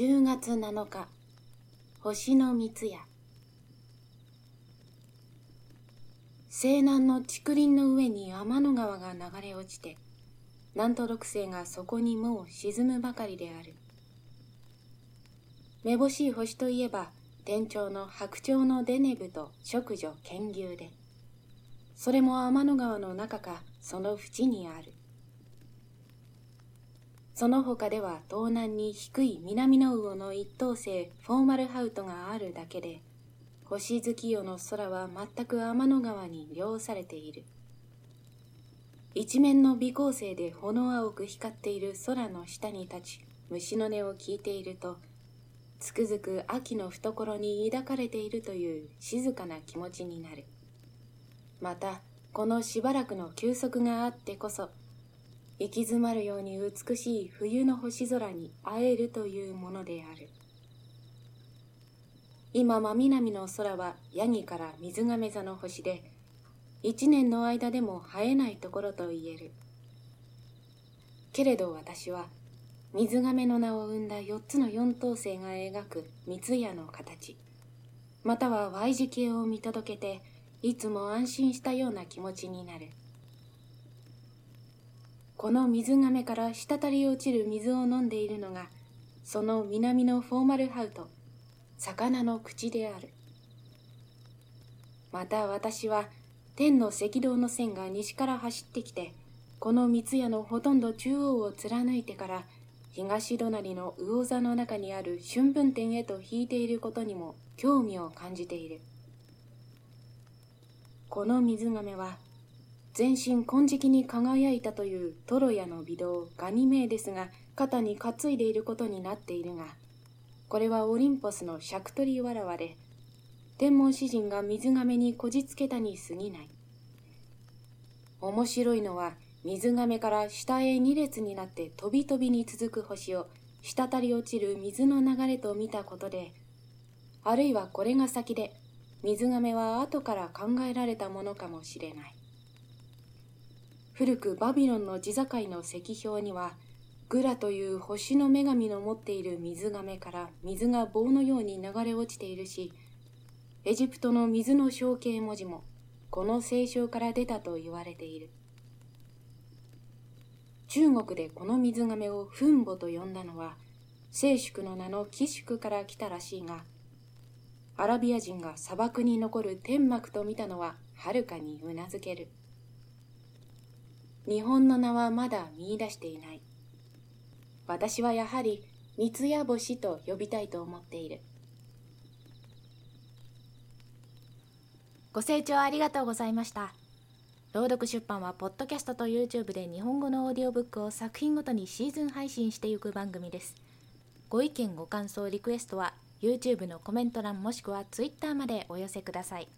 10月7日星の三つ屋西南の竹林の上に天の川が流れ落ちて南都六星がそこにもう沈むばかりである。めぼしい星といえば天頂の白鳥のデネブと食女剣牛でそれも天の川の中かその淵にある。その他では東南に低い南の魚の一等星フォーマルハウトがあるだけで星月夜の空は全く天の川に両されている。一面の微光星で炎青く光っている空の下に立ち虫の音を聞いているとつくづく秋の懐に抱かれているという静かな気持ちになる。またこのしばらくの休息があってこそ行き詰まるように美しい冬の星空に会えるというものである。今真南の空はヤギから水亀座の星で一年の間でも生えないところと言える。けれど私は水亀の名を生んだ四つの四等星が描く三ツ矢の形または Y 字形を見届けていつも安心したような気持ちになる。この水亀から滴り落ちる水を飲んでいるのがその南のフォーマルハウト魚の口である。また私は天の赤道の線が西から走ってきてこの三ツ矢のほとんど中央を貫いてから東隣の魚座の中にある春分点へと引いていることにも興味を感じている。この水亀は全身金色に輝いたというトロヤの微動ガニメーですが肩に担いでいることになっているがこれはオリンポスの尺取りわらわで天文詩人が水亀にこじつけたに過ぎない。面白いのは水亀から下へ二列になって飛び飛びに続く星を滴り落ちる水の流れと見たことであるいはこれが先で水亀は後から考えられたものかもしれない。古くバビロンの地境の石標にはグラという星の女神の持っている水亀から水が棒のように流れ落ちているしエジプトの水の象形文字もこの聖書から出たと言われている。中国でこの水亀をフンボと呼んだのは聖宿の名の寄宿から来たらしいがアラビア人が砂漠に残る天幕と見たのははるかにうなずける。日本の名はまだ見出していない。私はやはり三ツ矢星と呼びたいと思っている。ご清聴ありがとうございました。朗読出版はポッドキャストと YouTube で日本語のオーディオブックを作品ごとにシーズン配信していく番組です。ご意見ご感想リクエストは YouTube のコメント欄もしくは Twitter までお寄せください。